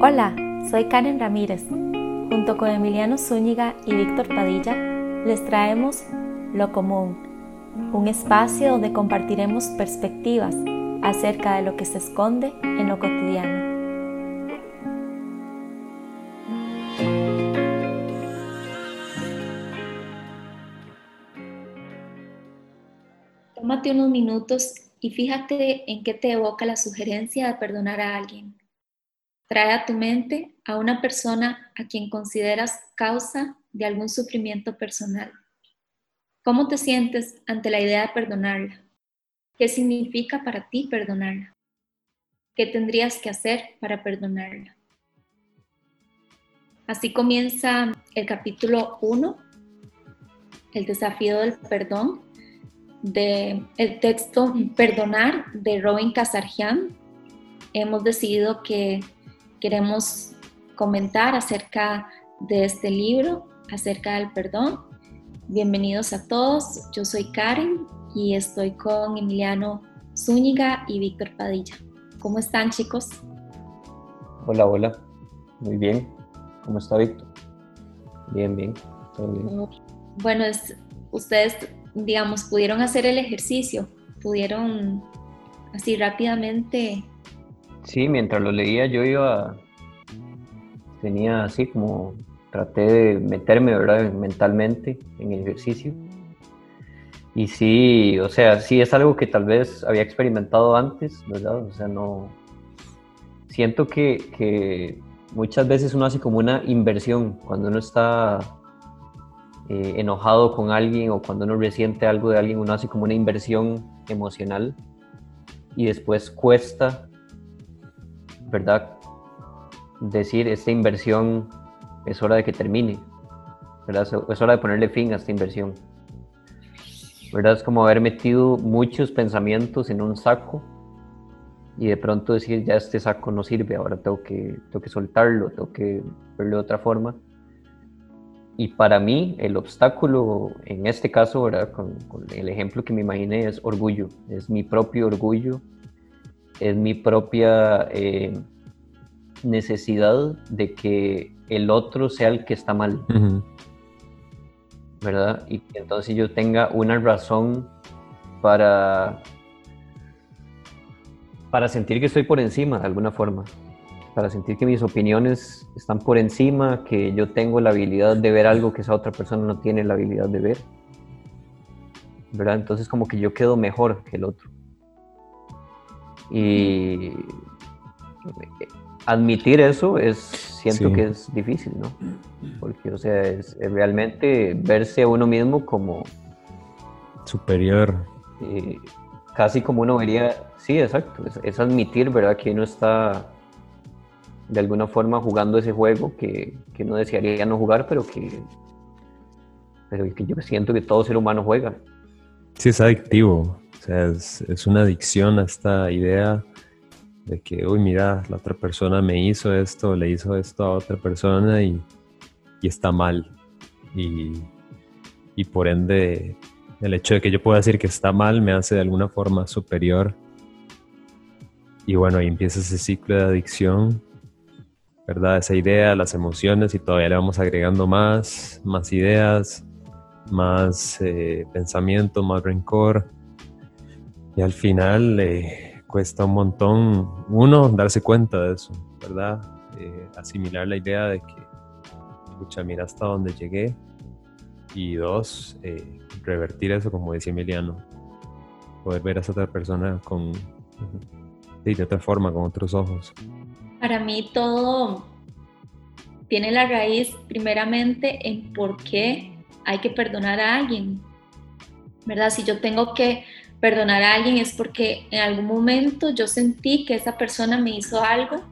Hola, soy Karen Ramírez. Junto con Emiliano Zúñiga y Víctor Padilla, les traemos Lo Común, un espacio donde compartiremos perspectivas acerca de lo que se esconde en lo cotidiano. Tómate unos minutos y fíjate en qué te evoca la sugerencia de perdonar a alguien. Trae a tu mente a una persona a quien consideras causa de algún sufrimiento personal. ¿Cómo te sientes ante la idea de perdonarla? ¿Qué significa para ti perdonarla? ¿Qué tendrías que hacer para perdonarla? Así comienza el capítulo 1, el desafío del perdón, de el texto Perdonar de Robin Casarjian. Hemos decidido que queremos comentar acerca de este libro, acerca del perdón. Bienvenidos a todos, yo soy Karen y estoy con Emiliano Zúñiga y Víctor Padilla. ¿Cómo están chicos? Hola, hola, muy bien. ¿Cómo está Víctor? Bien, bien, todo bien. Bueno, ustedes, digamos, pudieron hacer el ejercicio, pudieron así rápidamente Sí, mientras lo leía yo iba, tenía así como, traté de meterme, ¿verdad? Mentalmente en el ejercicio. Y sí, o sea, sí es algo que tal vez había experimentado antes, ¿verdad? O sea, no... Siento que, muchas veces uno hace como una inversión cuando uno está eh, enojado con alguien o cuando uno resiente algo de alguien, uno hace como una inversión emocional y después cuesta ¿verdad? Decir, esta inversión es hora de que termine, ¿verdad? Es hora de ponerle fin a esta inversión. ¿Verdad? Es como haber metido muchos pensamientos en un saco y de pronto decir, ya este saco no sirve, ahora tengo que, tengo que soltarlo, tengo que verlo de otra forma. Y para mí el obstáculo en este caso, ¿verdad? Con, con, el ejemplo que me imaginé es orgullo, es mi propio orgullo es mi propia eh, necesidad de que el otro sea el que está mal. ¿Verdad? Y que entonces yo tenga una razón para, para sentir que estoy por encima de alguna forma. Para sentir que mis opiniones están por encima, que yo tengo la habilidad de ver algo que esa otra persona no tiene la habilidad de ver. ¿Verdad? Entonces como que yo quedo mejor que el otro. Y admitir eso es, siento que es difícil, ¿no? Porque, o sea, es, realmente verse a uno mismo como... Superior. casi como uno vería, sí, exacto, es, admitir, ¿verdad? Que uno está de alguna forma jugando ese juego que, que uno desearía no jugar, pero que, pero que yo siento que todo ser humano juega. Sí, es adictivo. Sea, es, una adicción a esta idea de que, uy, mira, la otra persona me hizo esto, le hizo esto a otra persona y, está mal. Y, y, por ende, el hecho de que yo pueda decir que está mal me hace de alguna forma superior. Y bueno, ahí empieza ese ciclo de adicción, ¿verdad? Esa idea, las emociones y todavía le vamos agregando más, más ideas, más eh, pensamiento, más rencor y al final eh, cuesta un montón, uno, darse cuenta de eso, ¿verdad? Eh, asimilar la idea de que, escucha, mira hasta dónde llegué. Y dos, eh, revertir eso, como decía Emiliano, poder ver a esa otra persona con, de otra forma, con otros ojos. Para mí todo tiene la raíz primeramente en por qué hay que perdonar a alguien, ¿verdad? Si yo tengo que perdonar a alguien es porque en algún momento yo sentí que esa persona me hizo algo,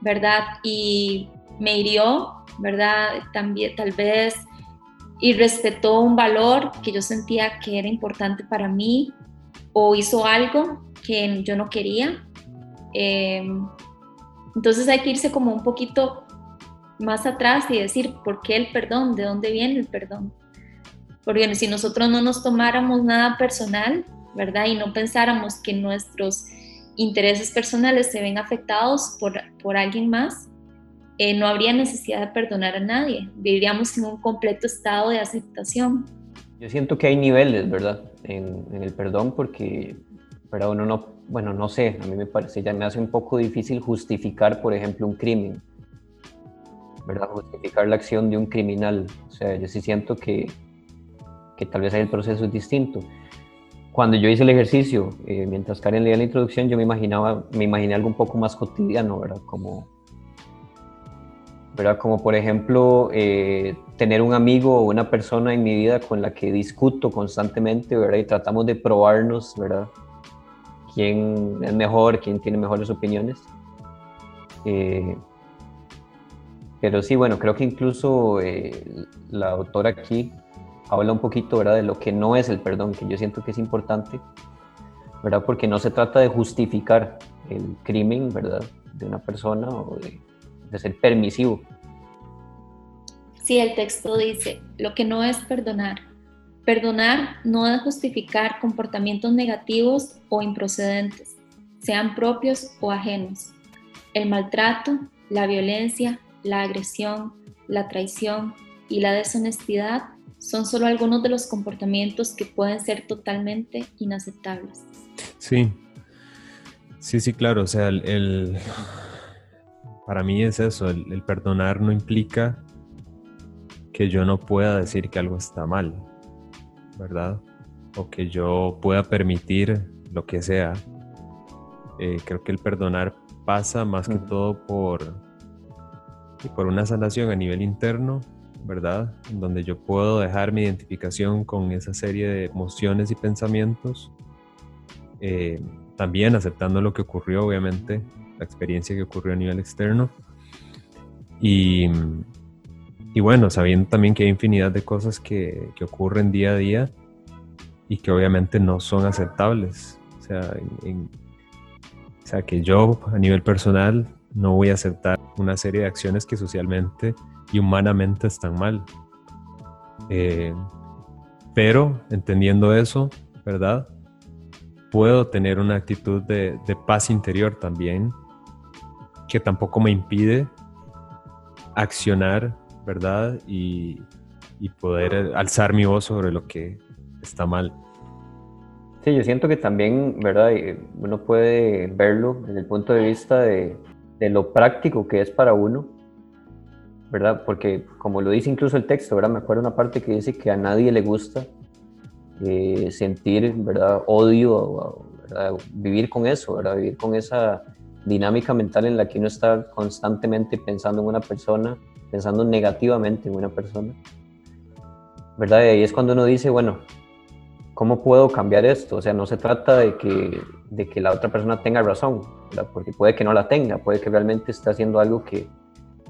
¿verdad? Y me hirió, ¿verdad? También tal vez y respetó un valor que yo sentía que era importante para mí o hizo algo que yo no quería. Em, entonces hay que irse como un poquito más atrás y decir, ¿por qué el perdón? ¿De dónde viene el perdón? Porque si nosotros no nos tomáramos nada personal, ¿verdad? Y no pensáramos que nuestros intereses personales se ven afectados por, por alguien más, eh, no habría necesidad de perdonar a nadie, viviríamos en un completo estado de aceptación. Yo siento que hay niveles, ¿verdad? En, el perdón porque, pero uno no, bueno, no sé, a mí me parece, ya me hace un poco difícil justificar, por ejemplo, un crimen, ¿verdad? Justificar la acción de un criminal. O sea, yo sí siento que, que tal vez ahí el proceso es distinto. Cuando yo hice el ejercicio, eh, mientras Karen leía la introducción, yo me imaginaba, me imaginé algo un poco más cotidiano, ¿verdad? Como, ¿verdad? Como por ejemplo, eh, tener un amigo o una persona en mi vida con la que discuto constantemente, ¿verdad? Y tratamos de probarnos, ¿verdad? Quién es mejor, quién tiene mejores opiniones. Eh, pero sí, bueno, creo que incluso la autora aquí habla un poquito ¿verdad? de lo que no es el perdón, que yo siento que es importante, ¿verdad? porque no se trata de justificar el crimen ¿verdad? de una persona o de, de ser permisivo. Sí, el texto dice, lo que no es perdonar. Perdonar no es justificar comportamientos negativos o improcedentes, sean propios o ajenos. El maltrato, la violencia, la agresión, la traición y la deshonestidad son solo algunos de los comportamientos que pueden ser totalmente inaceptables. Sí, sí, sí, claro. O sea, el, para mí es eso, el, perdonar no implica que yo no pueda decir que algo está mal, ¿verdad? O que yo pueda permitir lo que sea. Eh, creo que el perdonar pasa más que todo por, por una sanación a nivel interno ¿verdad? Donde yo puedo dejar mi identificación con esa serie de emociones y pensamientos, eh, también aceptando lo que ocurrió, obviamente, la experiencia que ocurrió a nivel externo. Y, y bueno, sabiendo también que hay infinidad de cosas que, que, ocurren día a día y que obviamente no son aceptables. O o sea, que yo a nivel personal no voy a aceptar una serie de acciones que socialmente y humanamente están mal. Eh, pero entendiendo eso, ¿verdad? Puedo tener una actitud de, paz interior también, que tampoco me impide accionar, ¿verdad? Y, y poder alzar mi voz sobre lo que está mal. Sí, yo siento que también, ¿verdad? Uno puede verlo desde el punto de vista de, de lo práctico que es para uno ¿verdad? Porque como lo dice incluso el texto, ¿verdad? Me acuerdo una parte que dice que a nadie le gusta eh, sentir, ¿verdad? Odio, vivir con eso, ¿verdad? Vivir con esa dinámica mental en la que uno está constantemente pensando en una persona, pensando negativamente en una persona, ¿verdad? Y ahí es cuando uno dice, bueno, ¿cómo puedo cambiar esto? O sea, no se trata de que, de que la otra persona tenga razón, ¿verdad? Porque puede que no la tenga, puede que realmente esté haciendo algo que,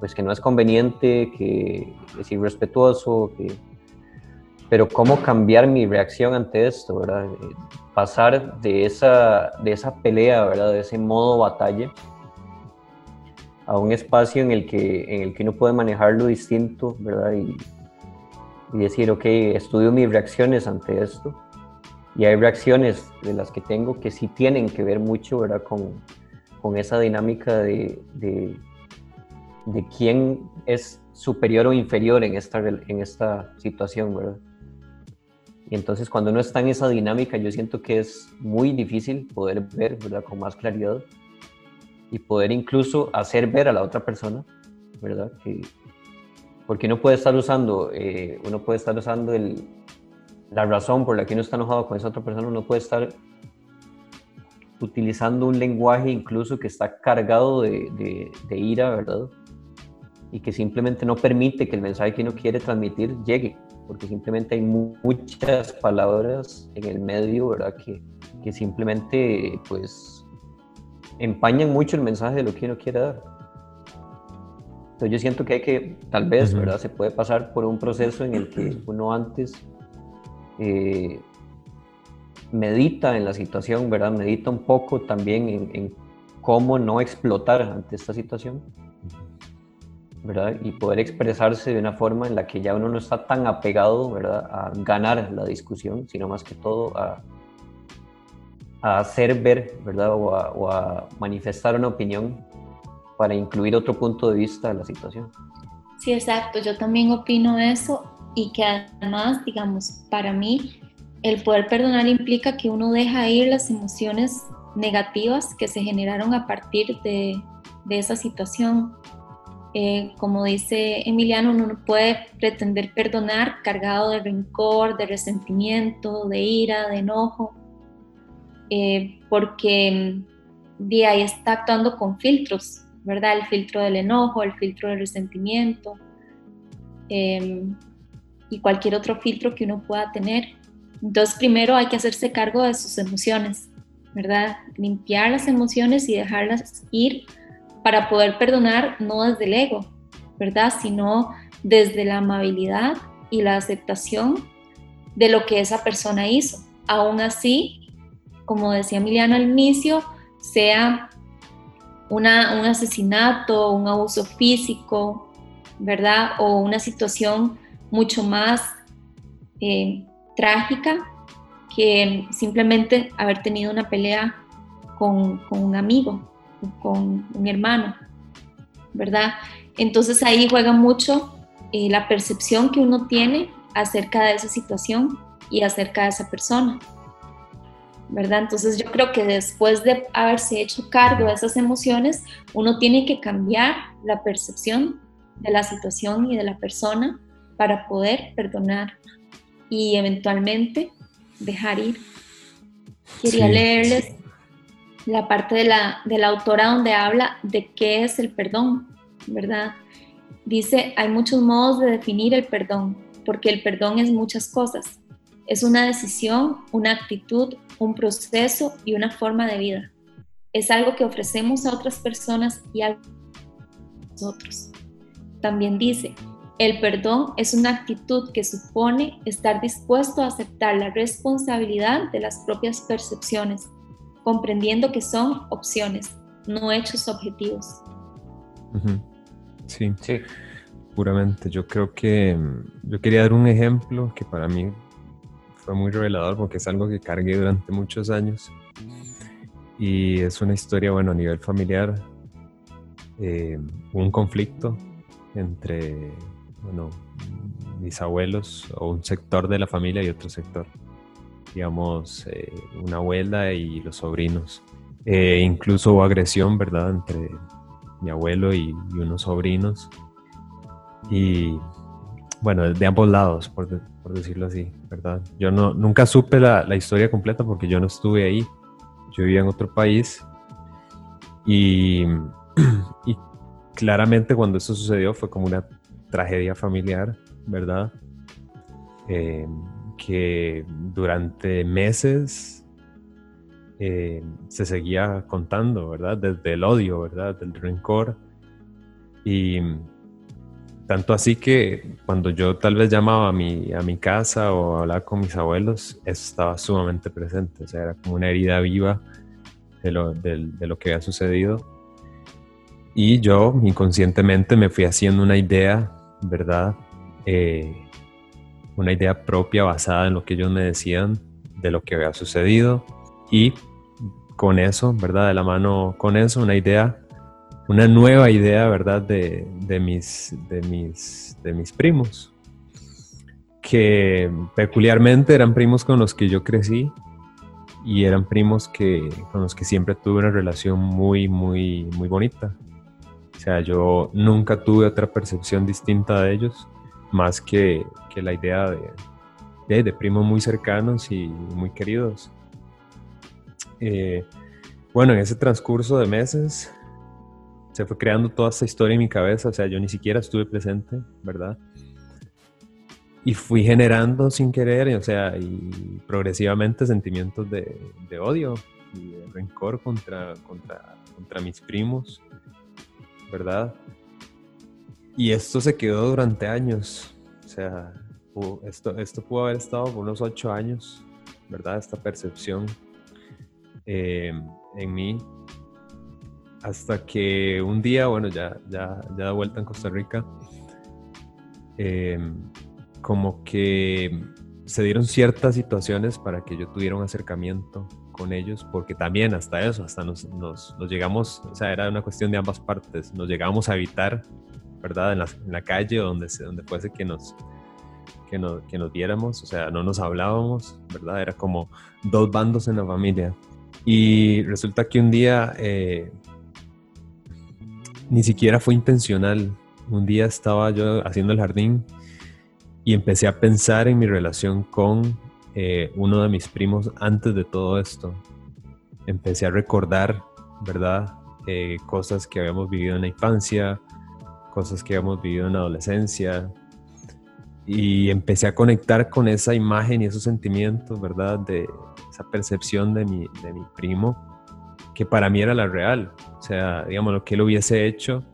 pues que no es conveniente, que es irrespetuoso, que... pero cómo cambiar mi reacción ante esto, ¿verdad? Eh, pasar de esa, de esa pelea, ¿verdad? De ese modo batalla a un espacio en el que, en el que uno puede manejarlo distinto, ¿verdad? Y, y decir, ok, estudio mis reacciones ante esto. Y hay reacciones de las que tengo que sí tienen que ver mucho, ¿verdad? Con, con esa dinámica de, de de quién es superior o inferior en esta, en esta situación, ¿verdad? Y entonces cuando uno está en esa dinámica, yo siento que es muy difícil poder ver, ¿verdad? Con más claridad y poder incluso hacer ver a la otra persona, ¿verdad? Que, porque uno puede estar usando, eh, uno puede estar usando el, la razón por la que uno está enojado con esa otra persona, uno puede estar utilizando un lenguaje incluso que está cargado de, de ira, ¿verdad? Y que simplemente no permite que el mensaje que uno quiere transmitir llegue, porque simplemente hay muchas palabras en el medio, ¿verdad? Que, que simplemente pues empañan mucho el mensaje de lo que uno quiere dar. Entonces yo siento que hay que, tal vez, ¿verdad? Se puede pasar por un proceso en el que uno antes eh, medita en la situación, ¿verdad? Medita un poco también en, en cómo no explotar ante esta situación ¿verdad? Y poder expresarse de una forma en la que ya uno no está tan apegado, ¿verdad? A ganar la discusión, sino más que todo a, a hacer ver, ¿verdad? O a, manifestar una opinión para incluir otro punto de vista de la situación. Sí, exacto. Yo también opino eso y que además, digamos, para mí, el poder perdonar implica que uno deja ir las emociones negativas que se generaron a partir de, de esa situación. Eh, como dice Emiliano, uno no puede pretender perdonar cargado de rencor, de resentimiento, de ira, de enojo, eh, porque mm, de ahí está actuando con filtros, ¿verdad? El filtro del enojo, el filtro del resentimiento em, y cualquier otro filtro que uno pueda tener. Entonces, primero hay que hacerse cargo de sus emociones, ¿verdad? Limpiar las emociones y dejarlas ir para poder perdonar no desde el ego, ¿verdad? Sino desde la amabilidad y la aceptación de lo que esa persona hizo. Aún así, como decía Emiliano al inicio, sea un asesinato, un abuso físico, ¿verdad? O una situación mucho más eh, trágica que simplemente haber tenido una pelea con un amigo, con un hermano, ¿verdad? Entonces ahí juega mucho eh, la percepción que uno tiene acerca de esa situación y acerca de esa persona, ¿verdad? Entonces yo creo que después de haberse hecho cargo de esas emociones, uno tiene que cambiar la percepción de la situación y de la persona para poder perdonar y eventualmente dejar ir. Quería leerles la parte de la, autora donde habla de qué es el perdón, ¿verdad? Dice, hay muchos modos de definir el perdón, porque el perdón es muchas cosas. Es una decisión, una actitud, un proceso y una forma de vida. Es algo que ofrecemos a otras personas y a nosotros. También dice, el perdón es una actitud que supone estar dispuesto a aceptar la responsabilidad de las propias percepciones comprendiendo que son opciones, no hechos objetivos. Sí, sí, puramente. Yo creo que mm, yo quería dar un ejemplo que para mí fue muy revelador porque es algo que cargué durante muchos años y es una historia, bueno, a nivel familiar, eh, un conflicto entre, bueno, mis abuelos o un sector de la familia y otro sector digamos, eh, una abuela y los sobrinos. Eh, incluso hubo agresión, ¿verdad?, entre mi abuelo y, unos sobrinos. Y bueno, de ambos lados, por, decirlo así, ¿verdad? Yo no, nunca supe la, la, historia completa porque yo no estuve ahí. Yo vivía en otro país. Y, y claramente cuando eso sucedió fue como una tragedia familiar, ¿verdad? Eh, que durante meses eh, se seguía contando, ¿verdad? Desde el odio, ¿verdad? Del rencor. Y tanto así que cuando yo tal vez llamaba a mi, a mi casa o hablaba con mis abuelos, estaba sumamente presente. O sea, era como una herida viva de lo, de lo que había sucedido. Y yo inconscientemente me fui haciendo una idea, ¿verdad? Eh, una idea propia basada en lo que ellos me decían de lo que había sucedido y con eso, ¿verdad? De la mano con eso, una idea, una nueva idea, ¿verdad? De, mis, de, mis, de mis primos, que peculiarmente eran primos con los que yo crecí y eran primos que, con los que siempre tuve una relación muy, muy, muy bonita. O sea, yo nunca tuve otra percepción distinta de ellos más que, la idea de, de, primos muy cercanos y muy queridos. Eh, bueno, en ese transcurso de meses se fue creando toda esta historia en mi cabeza, o sea, yo ni siquiera estuve presente, ¿verdad? Y fui generando sin querer, o sea, y progresivamente sentimientos de, odio y de rencor contra, contra, contra mis primos, ¿verdad? Y esto se quedó durante años. O sea, esto, esto pudo haber estado por unos ocho años, ¿verdad? Esta percepción em, en mí. Hasta que un día, bueno, ya, ya, ya de vuelta en Costa Rica, em, como que se dieron ciertas situaciones para que yo tuviera un acercamiento con ellos, porque también hasta eso, hasta nos, nos, llegamos, o sea, era una cuestión de ambas partes, nos llegamos a evitar, ¿verdad? En la, calle, donde, donde fuese que nos, que, nos, que nos viéramos, o sea, no nos hablábamos, ¿verdad? Era como dos bandos en la familia. Y resulta que un día, eh, ni siquiera fue intencional, un día estaba yo haciendo el jardín y empecé a pensar en mi relación con eh, uno de mis primos antes de todo esto. Empecé a recordar, ¿verdad? Eh, cosas que habíamos vivido en la infancia, cosas que habíamos vivido en la adolescencia. Y empecé a conectar con esa imagen y esos sentimientos, ¿verdad? De esa percepción de mi, de mi primo, que para mí era la real. O sea, digamos, lo que él hubiese hecho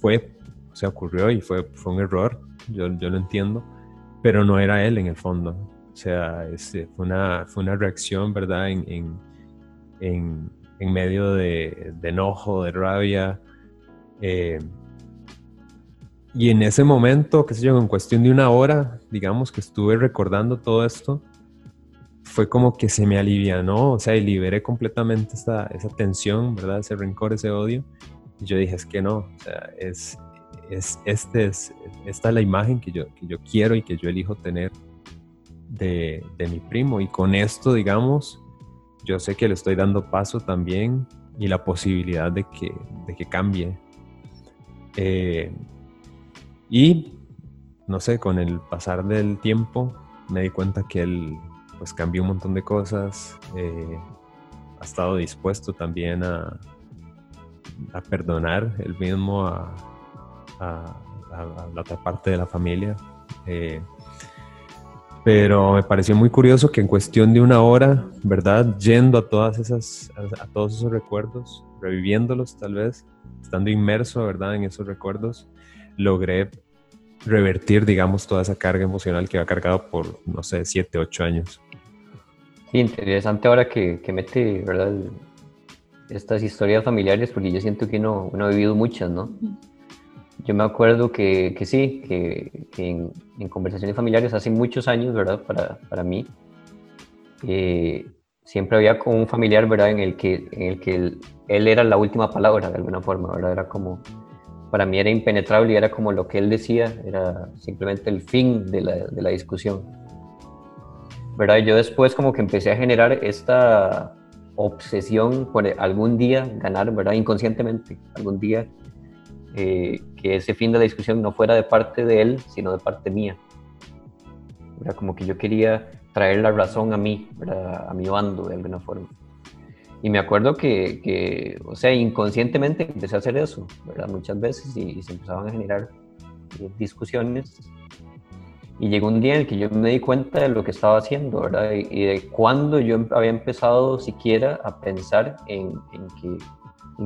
fue, o sea, ocurrió y fue, fue un error, yo, yo lo entiendo, pero no era él en el fondo. O sea, este, fue, una, fue una reacción, ¿verdad? En, en, en, en medio de, de, enojo, de rabia. Eh, y en ese momento, qué sé yo, en cuestión de una hora, digamos que estuve recordando todo esto, fue como que se me alivianó, o sea, y liberé completamente esa, esa tensión, ¿verdad? Ese rencor, ese odio. Y yo dije, es que no, o sea, es, es, este es, esta es la imagen que yo, que yo quiero y que yo elijo tener de, mi primo. Y con esto, digamos, yo sé que le estoy dando paso también y la posibilidad de que, de que cambie. Eh, y, no sé, con el pasar del tiempo me di cuenta que él pues cambió un montón de cosas, eh, ha estado dispuesto también a, perdonar el mismo a, a, la otra parte de la familia. Eh, pero me pareció muy curioso que en cuestión de una hora, ¿verdad? Yendo a todas esas, a, todos esos recuerdos, reviviéndolos tal vez, estando inmerso, ¿verdad? En esos recuerdos, logré revertir, digamos, toda esa carga emocional que ha cargado por, no sé, siete, ocho años. Sí, interesante ahora que, que mete, ¿verdad? Estas historias familiares, porque yo siento que uno, uno ha vivido muchas, ¿no? Yo me acuerdo que, que sí, que, en, conversaciones familiares hace muchos años, ¿verdad? Para, para mí, eh, siempre había como un familiar, ¿verdad? En el que, en el que él, era la última palabra, de alguna forma, ¿verdad? Era como, para mí era impenetrable y era como lo que él decía, era simplemente el fin de la, de la discusión. ¿Verdad? Yo después como que empecé a generar esta obsesión por algún día ganar, ¿verdad? Inconscientemente, algún día eh, que ese fin de la discusión no fuera de parte de él, sino de parte mía. Era como que yo quería traer la razón a mí, a mi bando de alguna forma. Y me acuerdo que, que, o sea, inconscientemente empecé a hacer eso, ¿verdad? Muchas veces y, se empezaban a generar eh, discusiones. Y llegó un día en el que yo me di cuenta de lo que estaba haciendo, ¿verdad? Y, de cuándo yo había empezado siquiera a pensar en, en que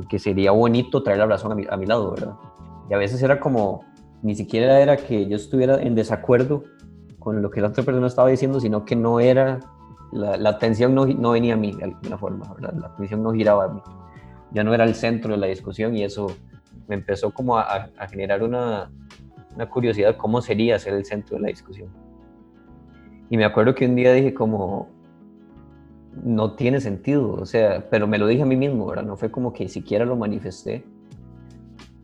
que sería bonito traer la razón a mi, a mi lado, ¿verdad? Y a veces era como, ni siquiera era que yo estuviera en desacuerdo con lo que la otra persona estaba diciendo, sino que no era, la, atención no, no, venía a mí de alguna forma. La atención no giraba a mí. Ya no era el centro de la discusión y eso me empezó como a, a generar una, una curiosidad, ¿cómo sería ser el centro de la discusión? Y me acuerdo que un día dije como, no tiene sentido, o sea, pero me lo dije a mí mismo, ¿verdad? No fue como que siquiera lo manifesté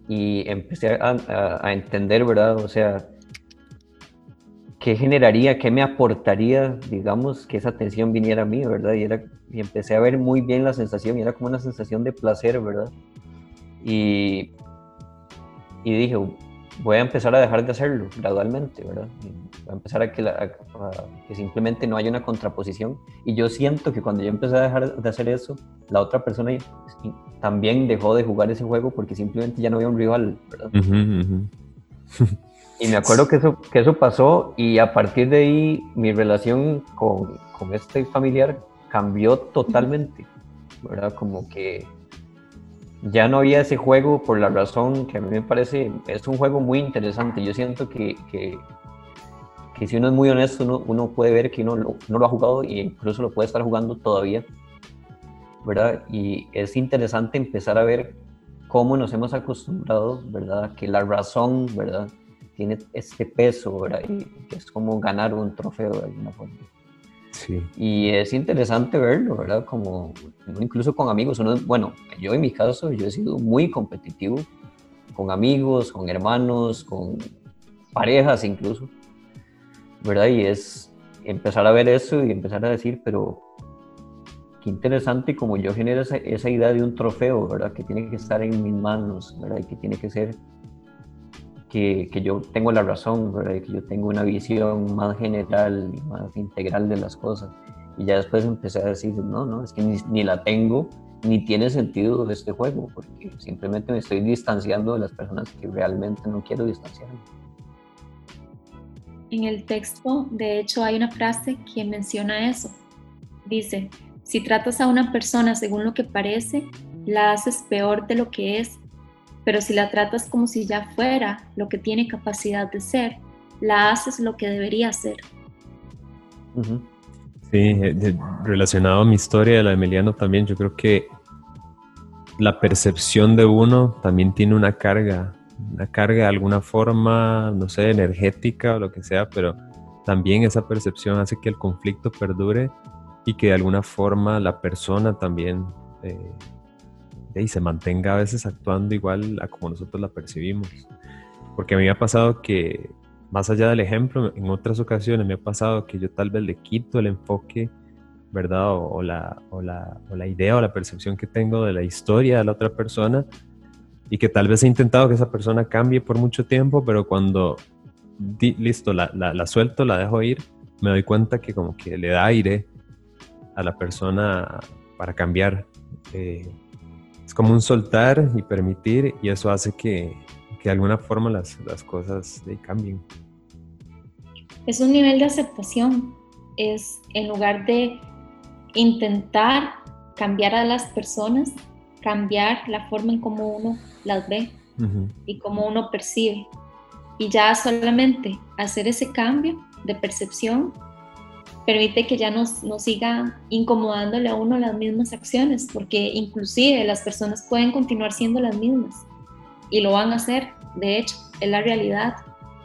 y empecé a, entender, ¿verdad? O sea, ¿qué generaría, qué me aportaría, digamos, que esa atención viniera a mí, ¿verdad? Y, era, y empecé a ver muy bien la sensación y era como una sensación de placer, ¿verdad? Y, y dije, voy a empezar a dejar de hacerlo gradualmente, ¿verdad? Voy a empezar a que, que, simplemente no haya una contraposición. Y yo siento que cuando yo empecé a dejar de hacer eso, la otra persona también dejó de jugar ese juego porque simplemente ya no había un rival, ¿verdad? y me acuerdo que eso, que eso pasó y a partir de ahí mi relación con, con este familiar cambió totalmente, ¿verdad? Como que ya no había ese juego por la razón que a mí me parece, es un juego muy interesante. Yo siento que, que, que si uno es muy honesto, uno, uno puede ver que uno, no lo ha jugado e incluso lo puede estar jugando todavía, ¿verdad? Y es interesante empezar a ver cómo nos hemos acostumbrado, ¿verdad? Que la razón, ¿verdad? Tiene este peso, ¿verdad? Y que es como ganar un trofeo de alguna forma. Sí. Y es interesante verlo, ¿verdad? Como incluso con amigos. Uno, bueno, yo en mi caso, yo he sido muy competitivo con amigos, con hermanos, con parejas incluso, ¿verdad? Y es empezar a ver eso y empezar a decir, pero qué interesante como yo genero esa, esa idea de un trofeo, ¿verdad? Que tiene que estar en mis manos, ¿verdad? Y que tiene que ser que, que, yo tengo la razón, ¿verdad? que yo tengo una visión más general y más integral de las cosas. Y ya después empecé a decir, no, no, es que ni, ni la tengo, ni tiene sentido este juego, porque simplemente me estoy distanciando de las personas que realmente no quiero distanciarme. En el texto, de hecho, hay una frase que menciona eso. Dice, si tratas a una persona según lo que parece, la haces peor de lo que es pero si la tratas como si ya fuera lo que tiene capacidad de ser, la haces lo que debería ser. Sí, eh, relacionado a mi historia, la de Emiliano también, yo creo que la percepción de uno también tiene una carga, una carga de alguna forma, no sé, energética o lo que sea, pero también esa percepción hace que el conflicto perdure y que de alguna forma la persona también eh, y se mantenga a veces actuando igual a como nosotros la percibimos. Porque a mí me ha pasado que, más allá del ejemplo, en otras ocasiones me ha pasado que yo tal vez le quito el enfoque, ¿verdad? O, la, o, la, o la idea o la percepción que tengo de la historia de la otra persona y que tal vez he intentado que esa persona cambie por mucho tiempo, pero cuando listo, la, la, suelto, la dejo ir, me doy cuenta que como que le da aire a la persona para cambiar. Eh, como un soltar y permitir y eso hace que, de alguna forma las, las cosas cambien. Es un nivel de aceptación, es en lugar de intentar cambiar a las personas, cambiar la forma en cómo uno las ve y cómo uno percibe. Y ya solamente hacer ese cambio de percepción permite que ya nos, nos siga incomodándole a uno las mismas acciones, porque inclusive las personas pueden continuar siendo las mismas y lo van a hacer, de hecho, es la realidad,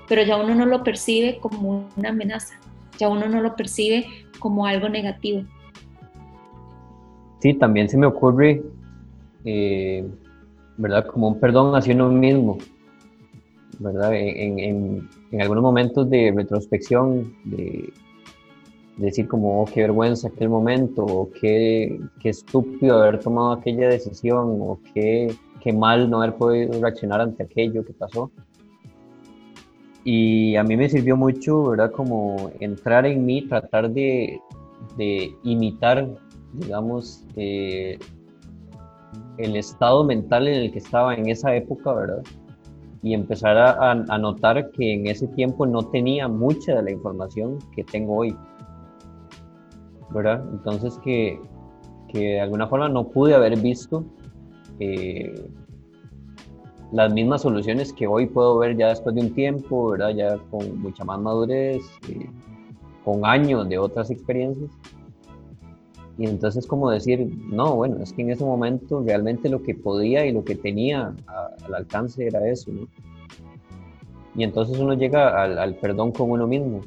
pero ya uno no lo percibe como una amenaza, ya uno no lo percibe como algo negativo. Sí, también se me ocurre, eh, ¿verdad? Como un perdón hacia uno mismo, ¿verdad? En, en, en algunos momentos de retrospección, de, decir como, oh, qué vergüenza aquel momento, o qué, qué estúpido haber tomado aquella decisión, o qué, qué mal no haber podido reaccionar ante aquello que pasó. Y a mí me sirvió mucho, ¿verdad? Como entrar en mí, tratar de, de imitar, digamos, eh, el estado mental en el que estaba en esa época, ¿verdad? Y empezar a, a notar que en ese tiempo no tenía mucha de la información que tengo hoy. Entonces que, de alguna forma no pude haber visto eh, las mismas soluciones que hoy puedo ver ya después de un tiempo, ¿verdad? Ya con mucha más madurez, eh, con años de otras experiencias. Y entonces como decir, no, bueno, es que en ese momento realmente lo que podía y lo que tenía al alcance era eso, ¿no? Y entonces uno llega al perdón con uno mismo,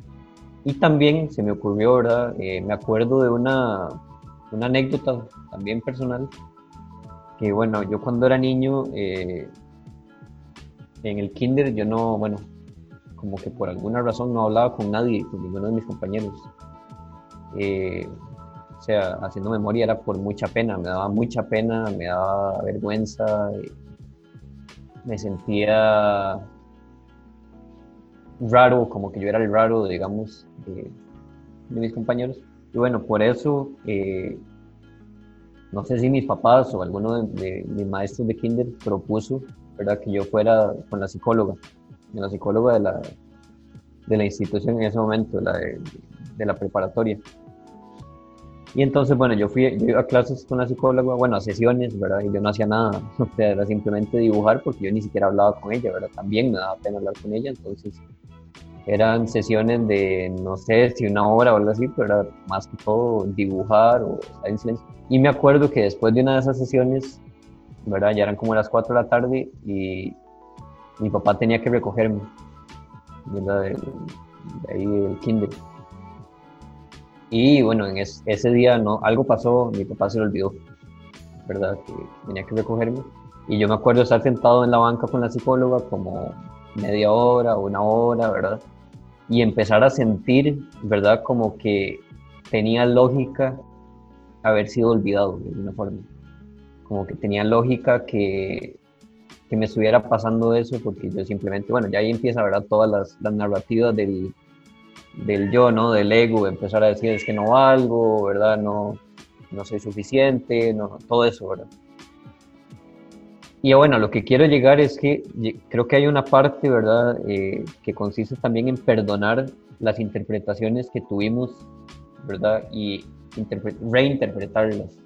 y también se me ocurrió, ¿verdad? Eh, me acuerdo de una, una, anécdota también personal, que bueno, yo cuando era niño, eh, en el kinder yo no, bueno, como que por alguna razón no hablaba con nadie, con ninguno de mis compañeros. Eh, o sea, haciendo memoria era por mucha pena, me daba mucha pena, me daba vergüenza, me sentía raro, como que yo era el raro, digamos, de, mis compañeros. Y bueno, por eso, eh, no sé si mis papás o alguno de, mis maestros de kinder propuso, ¿verdad? Que yo fuera con la psicóloga, la psicóloga de la, de la institución en ese momento, la de, de la preparatoria. Y entonces, bueno, yo fui yo iba a clases con la psicóloga, bueno, a sesiones, ¿verdad? Y yo no hacía nada, o sea, era simplemente dibujar porque yo ni siquiera hablaba con ella, ¿verdad? También me daba pena hablar con ella, entonces eran sesiones de, no sé si una hora o algo así, pero era más que todo dibujar o estar en silencio. Y me acuerdo que después de una de esas sesiones, ¿verdad? Ya eran como las 4 de la tarde y mi papá tenía que recogerme, ¿verdad? De, ahí del kinder. Y bueno, en ese día no, algo pasó, mi papá se lo olvidó, ¿verdad? Que tenía que recogerme. Y yo me acuerdo estar sentado en la banca con la psicóloga como media hora, una hora, ¿verdad? Y empezar a sentir, ¿verdad? Como que tenía lógica haber sido olvidado de alguna forma. Como que tenía lógica que, que me estuviera pasando eso porque yo simplemente, bueno, ya ahí empieza, ¿verdad? Todas las, las narrativas del, del yo, ¿no? Del ego, empezar a decir es que no valgo, ¿verdad? No, no soy suficiente, no, todo eso, ¿verdad? Y bueno, lo que quiero llegar es que creo que hay una parte, ¿verdad?, eh, que consiste también en perdonar las interpretaciones que tuvimos, ¿verdad? Y reinterpretarlas,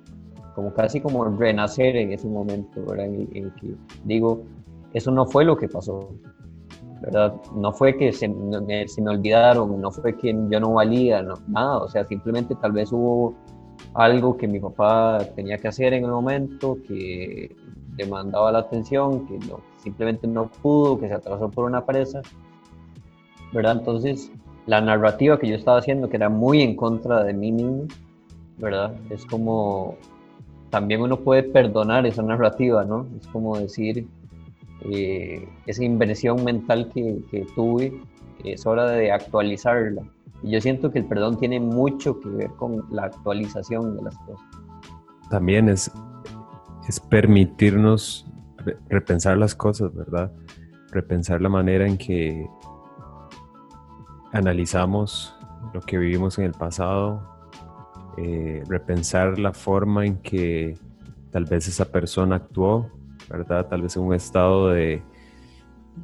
como casi como renacer en ese momento, ¿verdad? En, en que digo, eso no fue lo que pasó, ¿verdad? No fue que se me, se me olvidaron, no fue que yo no valía, no, nada, o sea, simplemente tal vez hubo algo que mi papá tenía que hacer en el momento, que demandaba la atención, que no, simplemente no pudo, que se atrasó por una presa, ¿verdad? Entonces, la narrativa que yo estaba haciendo, que era muy en contra de mí mismo, ¿verdad? Es como, también uno puede perdonar esa narrativa, ¿no? Es como decir, eh, esa inversión mental que, que, tuve, es hora de actualizarla. Y yo siento que el perdón tiene mucho que ver con la actualización de las cosas. También es, es permitirnos repensar las cosas, ¿verdad? Repensar la manera en que analizamos lo que vivimos en el pasado, eh, repensar la forma en que tal vez esa persona actuó ¿verdad? Tal vez un estado de,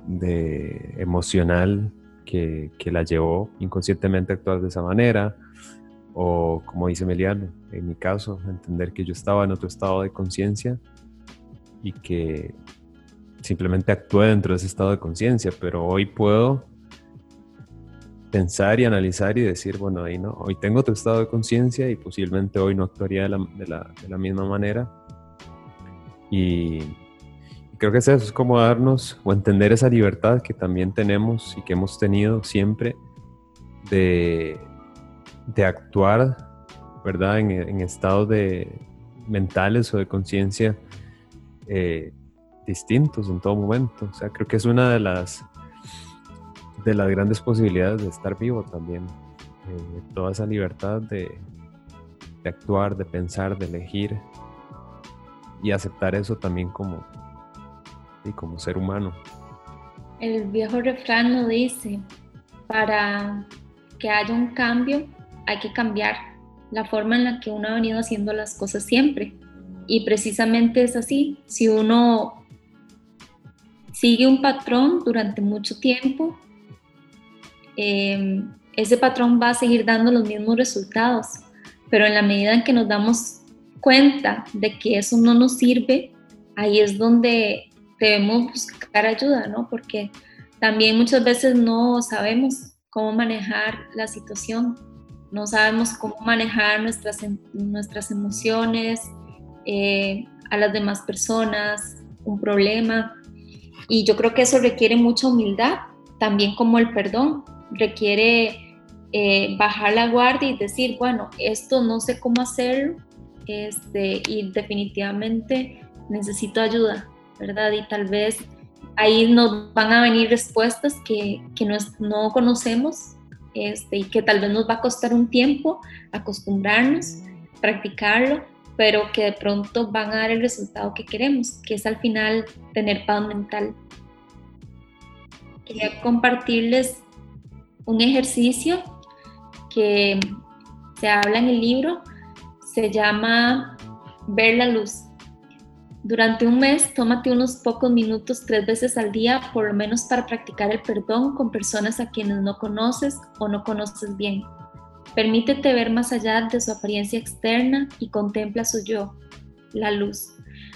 de emocional que, que, la llevó inconscientemente a actuar de esa manera, o como dice Meliano, en mi caso, entender que yo estaba en otro estado de conciencia y que simplemente actué dentro de ese estado de conciencia, pero hoy puedo pensar y analizar y decir, bueno, ahí no, hoy tengo otro estado de conciencia y posiblemente hoy no actuaría de la, de la, de la misma manera. Y, creo que es eso, es como darnos o entender esa libertad que también tenemos y que hemos tenido siempre de, de actuar, ¿verdad? En, estados de mentales o de conciencia eh, distintos en todo momento. O sea, creo que es una de las de las grandes posibilidades de estar vivo también. Eh, toda esa libertad de, de actuar, de pensar, de elegir y aceptar eso también como, y como ser humano. El viejo refrán nos dice, para que haya un cambio hay que cambiar la forma en la que uno ha venido haciendo las cosas siempre. Y precisamente es así, si uno sigue un patrón durante mucho tiempo, em, ese patrón va a seguir dando los mismos resultados, pero en la medida en que nos damos cuenta de que eso no nos sirve, ahí es donde debemos buscar ayuda, ¿no? Porque también muchas veces no sabemos cómo manejar la situación, no sabemos cómo manejar nuestras, em, nuestras emociones, eh, a las demás personas, un problema. Y yo creo que eso requiere mucha humildad, también como el perdón, requiere eh, bajar la guardia y decir, bueno, esto no sé cómo hacerlo este, y definitivamente necesito ayuda. ¿verdad? Y tal vez ahí nos van a venir respuestas que, que no, no, conocemos este, y que tal vez nos va a costar un tiempo acostumbrarnos, practicarlo, pero que de pronto van a dar el resultado que queremos, que es al final tener paz mental. Quería compartirles un ejercicio que se habla en el libro, se llama Ver la luz. Durante un mes, tómate unos pocos minutos tres veces al día, por lo menos para practicar el perdón con personas a quienes no conoces o no conoces bien. Permítete ver más allá de su apariencia externa y contempla su yo, la luz.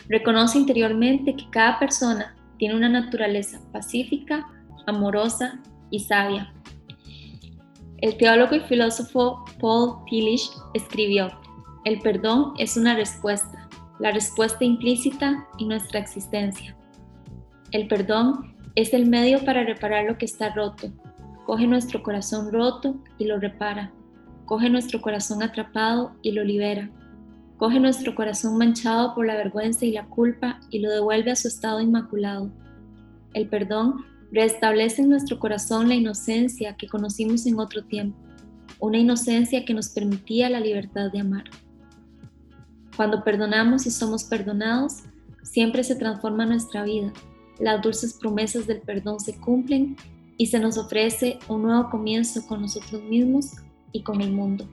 Reconoce interiormente que cada persona tiene una naturaleza pacífica, amorosa y sabia. El teólogo y filósofo Paul Tillich escribió, el perdón es una respuesta la respuesta implícita en nuestra existencia. El perdón es el medio para reparar lo que está roto. Coge nuestro corazón roto y lo repara. coge nuestro corazón atrapado y lo libera. Coge nuestro corazón manchado por la vergüenza y la culpa y lo devuelve a su estado inmaculado. El perdón restablece en nuestro corazón la inocencia que conocimos en otro tiempo, una inocencia que nos permitía la libertad de amar. Cuando perdonamos y somos perdonados, siempre se transforma nuestra vida. Las dulces promesas del perdón se cumplen y se nos ofrece un nuevo comienzo con nosotros mismos y con el mundo.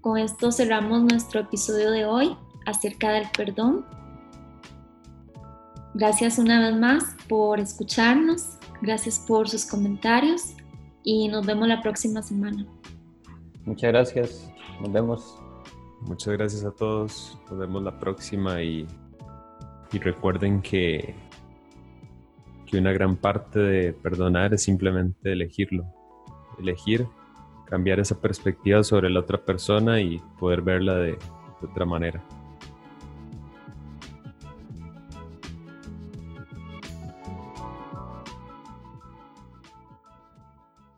Con esto cerramos nuestro episodio de hoy acerca del perdón. Gracias una vez más por escucharnos, gracias por sus comentarios y nos vemos la próxima semana. Muchas gracias, nos vemos. Muchas gracias a todos, nos vemos la próxima y, y recuerden que, que una gran parte de perdonar es simplemente elegirlo, elegir cambiar esa perspectiva sobre la otra persona y poder verla de, de otra manera.